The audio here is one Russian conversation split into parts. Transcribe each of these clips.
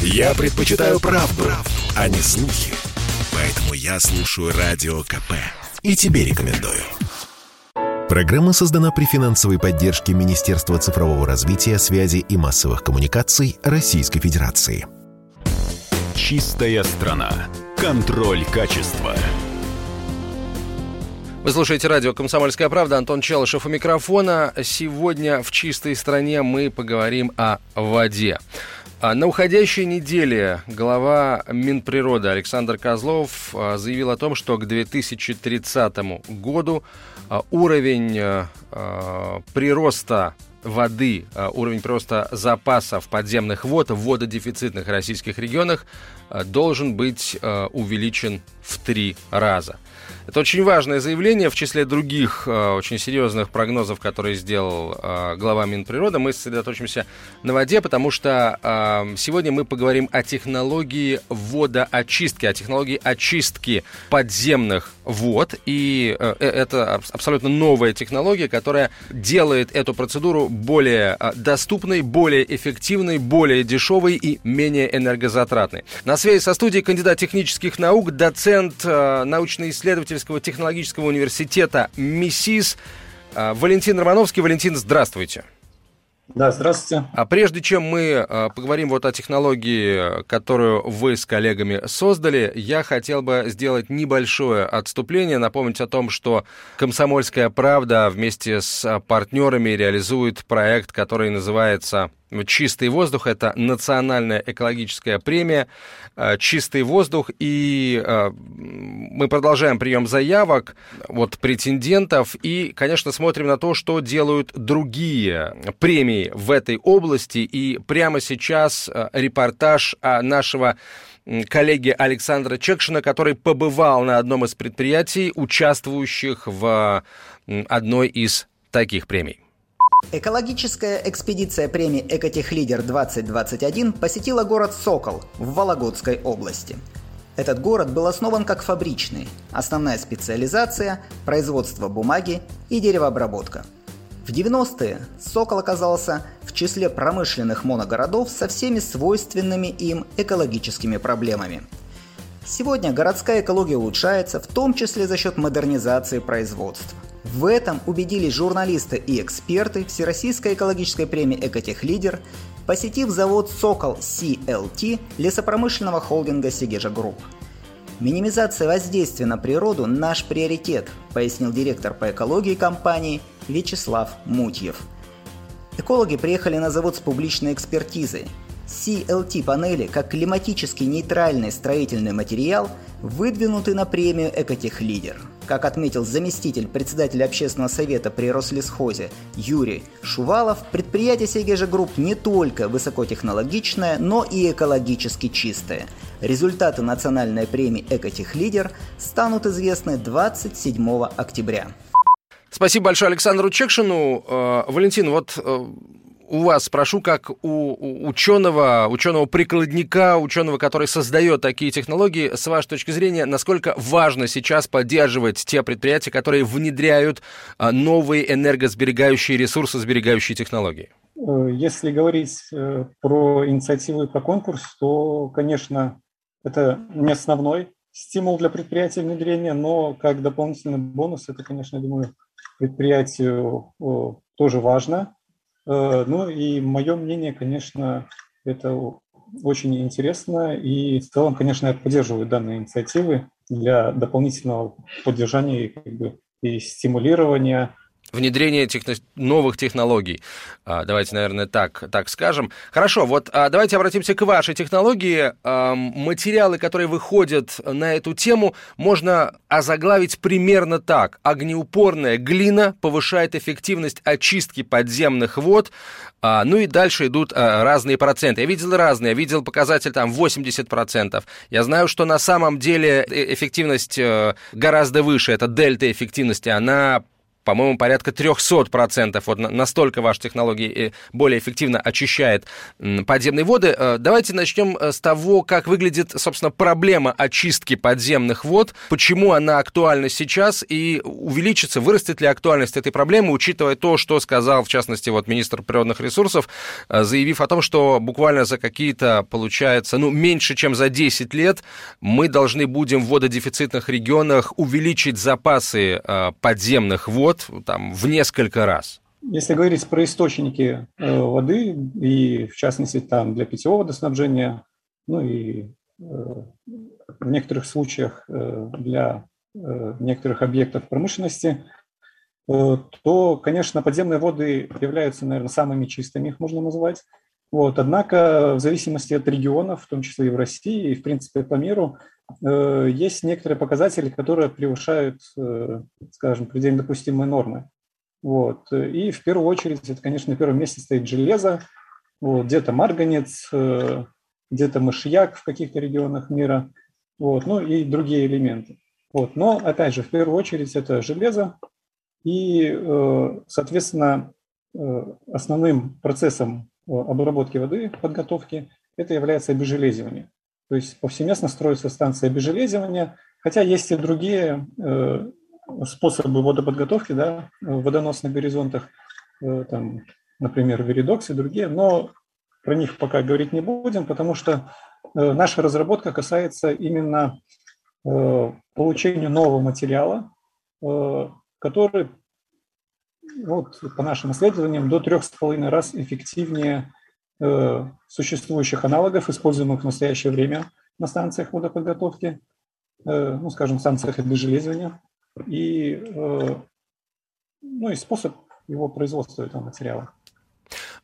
Я предпочитаю правду, правду, а не слухи. Поэтому я слушаю Радио КП. И тебе рекомендую. Программа создана при финансовой поддержке Министерства цифрового развития, связи и массовых коммуникаций Российской Федерации. Чистая страна. Контроль качества. Вы слушаете радио «Комсомольская правда». Антон Челышев у микрофона. Сегодня в «Чистой стране» мы поговорим о воде. А на уходящей неделе глава Минприроды Александр Козлов а, заявил о том, что к 2030 году а, уровень прироста воды, уровень прироста запасов подземных вод в вододефицитных российских регионах должен быть увеличен в три раза. Это очень важное заявление, в числе других э, очень серьезных прогнозов, которые сделал э, глава Минприроды. Мы сосредоточимся на воде, потому что э, сегодня мы поговорим о технологии водоочистки, о технологии очистки подземных вод. И э, э это абсолютно новая технология, которая делает эту процедуру более э, доступной, более эффективной, более дешевой и менее энергозатратной. На связи со студией кандидат технических наук, доцент э, научно-исследовательского Исследовательского технологического университета МИСИС. А, Валентин Романовский. Валентин, здравствуйте. Да, здравствуйте. А прежде чем мы а, поговорим вот о технологии, которую вы с коллегами создали, я хотел бы сделать небольшое отступление, напомнить о том, что «Комсомольская правда» вместе с партнерами реализует проект, который называется Чистый воздух – это национальная экологическая премия э, «Чистый воздух». И э, мы продолжаем прием заявок от претендентов и, конечно, смотрим на то, что делают другие премии в этой области. И прямо сейчас э, репортаж нашего коллеги Александра Чекшина, который побывал на одном из предприятий, участвующих в одной из таких премий. Экологическая экспедиция премии «Экотехлидер-2021» посетила город Сокол в Вологодской области. Этот город был основан как фабричный. Основная специализация – производство бумаги и деревообработка. В 90-е Сокол оказался в числе промышленных моногородов со всеми свойственными им экологическими проблемами. Сегодня городская экология улучшается, в том числе за счет модернизации производства. В этом убедились журналисты и эксперты Всероссийской экологической премии «Экотехлидер», посетив завод «Сокол CLT» лесопромышленного холдинга «Segezha Group». Минимизация воздействия на природу – наш приоритет, пояснил директор по экологии компании Вячеслав Мутьев. Экологи приехали на завод с публичной экспертизой. CLT-панели, как климатически нейтральный строительный материал, выдвинуты на премию «Экотехлидер». Как отметил заместитель председателя общественного совета при Рослесхозе Юрий Шувалов, предприятие Segezha Group не только высокотехнологичное, но и экологически чистое. Результаты национальной премии «Экотехлидер» станут известны 27 октября. Спасибо большое Александру Чекшину. Э, Валентин, вот э, у вас спрошу, как у ученого, ученого-прикладника, ученого, который создает такие технологии, с вашей точки зрения, насколько важно сейчас поддерживать те предприятия, которые внедряют а, новые энергосберегающие, ресурсосберегающие технологии? Э, если говорить э, про инициативу и про конкурс, то, конечно, это не основной стимул для предприятия внедрения, но как дополнительный бонус, это, конечно, я думаю, предприятию тоже важно, ну и мое мнение, конечно, это очень интересно. И в целом, конечно, я поддерживаю данные инициативы для дополнительного поддержания как бы, и стимулирования внедрение техно- новых технологий. А, давайте, наверное, так, так скажем. Хорошо, вот а, давайте обратимся к вашей технологии. А, материалы, которые выходят на эту тему, можно озаглавить примерно так. Огнеупорная глина повышает эффективность очистки подземных вод. А, ну и дальше идут а, разные проценты. Я видел разные. Я видел показатель там 80%. Я знаю, что на самом деле э, эффективность э, гораздо выше. Это дельта эффективности. Она по-моему, порядка 300%. Вот настолько ваша технология более эффективно очищает подземные воды. Давайте начнем с того, как выглядит, собственно, проблема очистки подземных вод, почему она актуальна сейчас и увеличится, вырастет ли актуальность этой проблемы, учитывая то, что сказал, в частности, вот министр природных ресурсов, заявив о том, что буквально за какие-то, получается, ну, меньше, чем за 10 лет мы должны будем в вододефицитных регионах увеличить запасы э, подземных вод там, в несколько раз. Если говорить про источники э, воды, и в частности там для питьевого водоснабжения, ну и э, в некоторых случаях для некоторых объектов промышленности, то, конечно, подземные воды являются, наверное, самыми чистыми, их можно назвать. Вот. Однако в зависимости от регионов, в том числе и в России, и в принципе по миру, э, есть некоторые показатели, которые превышают, э, скажем, предельно допустимые нормы. Вот. И в первую очередь, это, конечно, на первом месте стоит железо, вот, где-то марганец, э, где-то мышьяк в каких-то регионах мира, вот, ну и другие элементы. Вот. Но, опять же, в первую очередь это железо, и, соответственно, основным процессом обработки воды, подготовки, это является обезжелезивание. То есть повсеместно строится станция обезжелезивания, хотя есть и другие э, способы водоподготовки да, в водоносных горизонтах, э, там, например, веридокс и другие, но про них пока говорить не будем, потому что э, наша разработка касается именно э, получения нового материала, который вот, по нашим исследованиям, до трех с половиной раз эффективнее существующих аналогов, используемых в настоящее время на станциях водоподготовки, э, ну, скажем, станциях обезжелезывания, и, э, ну, и способ его производства этого материала.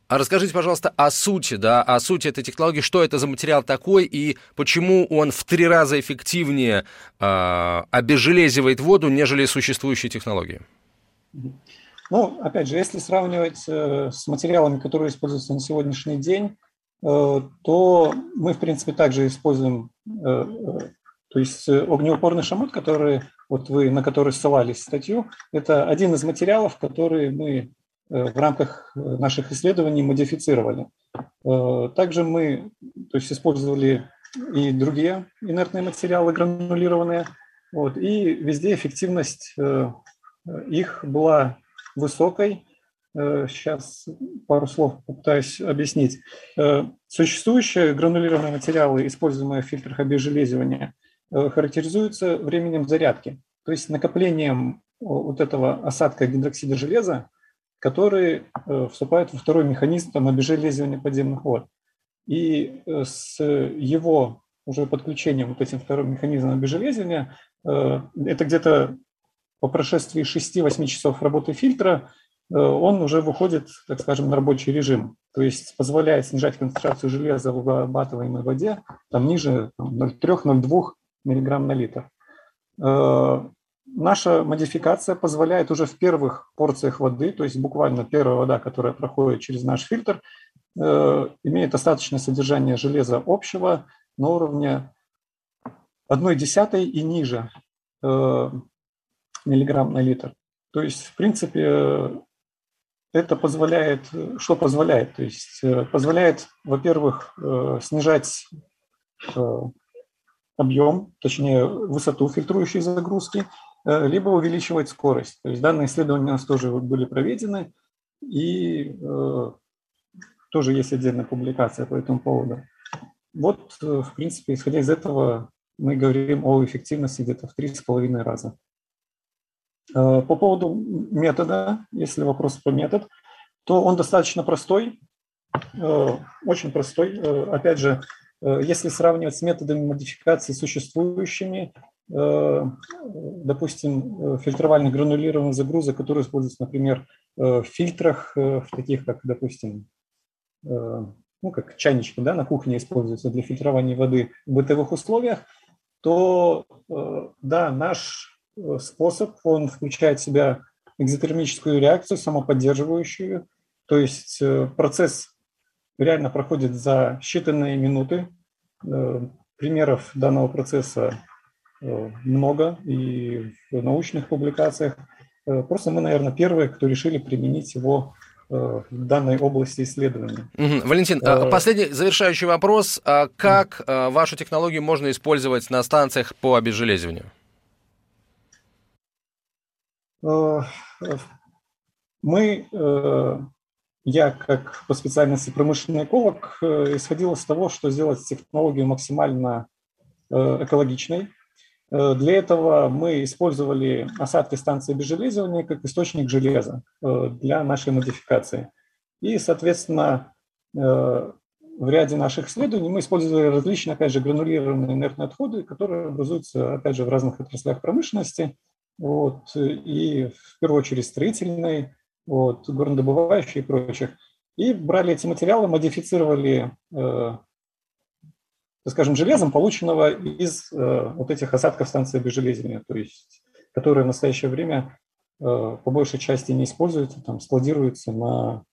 А расскажите, пожалуйста, о сути, да, о сути этой технологии, что это за материал такой и почему он в три раза эффективнее э, обезжелезивает воду, нежели существующие технологии? Ну, опять же, если сравнивать э, с материалами, которые используются на сегодняшний день, э, то мы, в принципе, также используем, э, то есть огнеупорный шамот, который, вот вы, на который ссылались статью, это один из материалов, которые мы в рамках наших исследований модифицировали. Также мы то есть, использовали и другие инертные материалы гранулированные, вот, и везде эффективность их была высокой. Сейчас э, пару слов попытаюсь объяснить. Э, существующие гранулированные материалы, используемые в фильтрах обезжелезивания, э, характеризуются временем зарядки, то есть накоплением вот этого осадка гидроксида железа, который вступает во второй механизм там, обезжелезивания подземных вод. И с его уже подключением вот этим вторым механизмом обезжелезивания, это где-то по прошествии 6-8 часов работы фильтра э, он уже выходит, так скажем, на рабочий режим, то есть позволяет снижать концентрацию железа в обрабатываемой воде там ниже 0,3-0,2 мг на литр. Э, наша модификация позволяет уже в первых порциях воды, то есть буквально первая вода, которая проходит через наш фильтр, э, имеет достаточное содержание железа общего на уровне 1 десятой и ниже миллиграмм на литр. То есть, в принципе, это позволяет, что позволяет? То есть э, позволяет, во-первых, э, снижать э, объем, точнее высоту фильтрующей загрузки, либо увеличивать скорость. То есть данные исследования у нас тоже были проведены, и тоже есть отдельная публикация по этому поводу. Вот, в принципе, исходя из этого, мы говорим о эффективности где-то в 3,5 раза. Э, по поводу метода, если вопрос по метод, то он достаточно простой, э, очень простой. Э, опять же, если сравнивать с методами модификации существующими, допустим, фильтровальных гранулированных загрузок, которые используются, например, в фильтрах, в таких как, допустим, ну, как чайнички да, на кухне используются для фильтрования воды в бытовых условиях, то да, наш способ, он включает в себя экзотермическую реакцию, самоподдерживающую, то есть э, процесс реально проходит за считанные минуты. Э, примеров данного процесса много и в научных публикациях. Просто мы, наверное, первые, кто решили применить его в данной области исследования. Угу. Валентин, э, последний завершающий вопрос. А как вашу технологию можно использовать на станциях по обезжелезиванию? Мы я, как по специальности промышленный эколог, э, исходил из того, что сделать технологию максимально э, экологичной. Э, для этого мы использовали осадки станции обезжелезивания как источник железа для нашей модификации. И, соответственно, в ряде наших исследований мы использовали различные, опять же, гранулированные инертные отходы, которые образуются, опять же, в разных отраслях промышленности. Вот, и в первую очередь строительной, вот, горнодобывающие и прочих. И брали эти материалы, модифицировали, э, скажем, железом, полученного из э, вот этих осадков станции обезжелезивания, то есть, которые в настоящее время э, по большей части не используются, там складируются на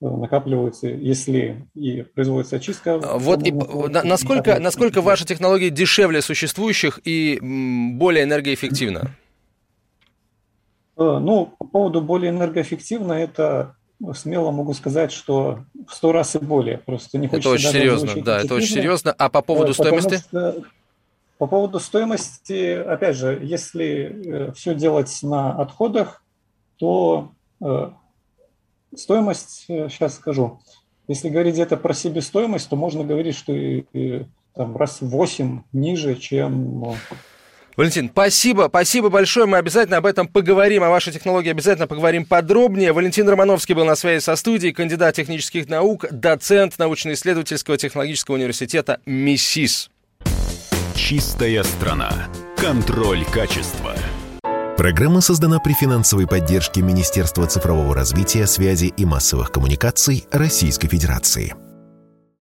э, накапливаются, если и производится очистка. А, вот и, насколько, насколько ваша технология дешевле существующих и более энергоэффективна? Э, ну, по поводу более энергоэффективно, это ну, смело могу сказать, что в сто раз и более. Просто не Это очень серьезно, да, это очень серьезно. А по поводу стоимости? Что, по поводу стоимости, опять же, если э, все делать на отходах, то э, стоимость, сейчас скажу, если говорить где-то про себестоимость, то можно говорить, что и, и, там, раз в 8 ниже, чем Валентин, спасибо, спасибо большое. Мы обязательно об этом поговорим, о вашей технологии обязательно поговорим подробнее. Валентин Романовский был на связи со студией, кандидат технических наук, доцент научно-исследовательского технологического университета МИСИС. Чистая страна. Контроль качества. Программа создана при финансовой поддержке Министерства цифрового развития, связи и массовых коммуникаций Российской Федерации.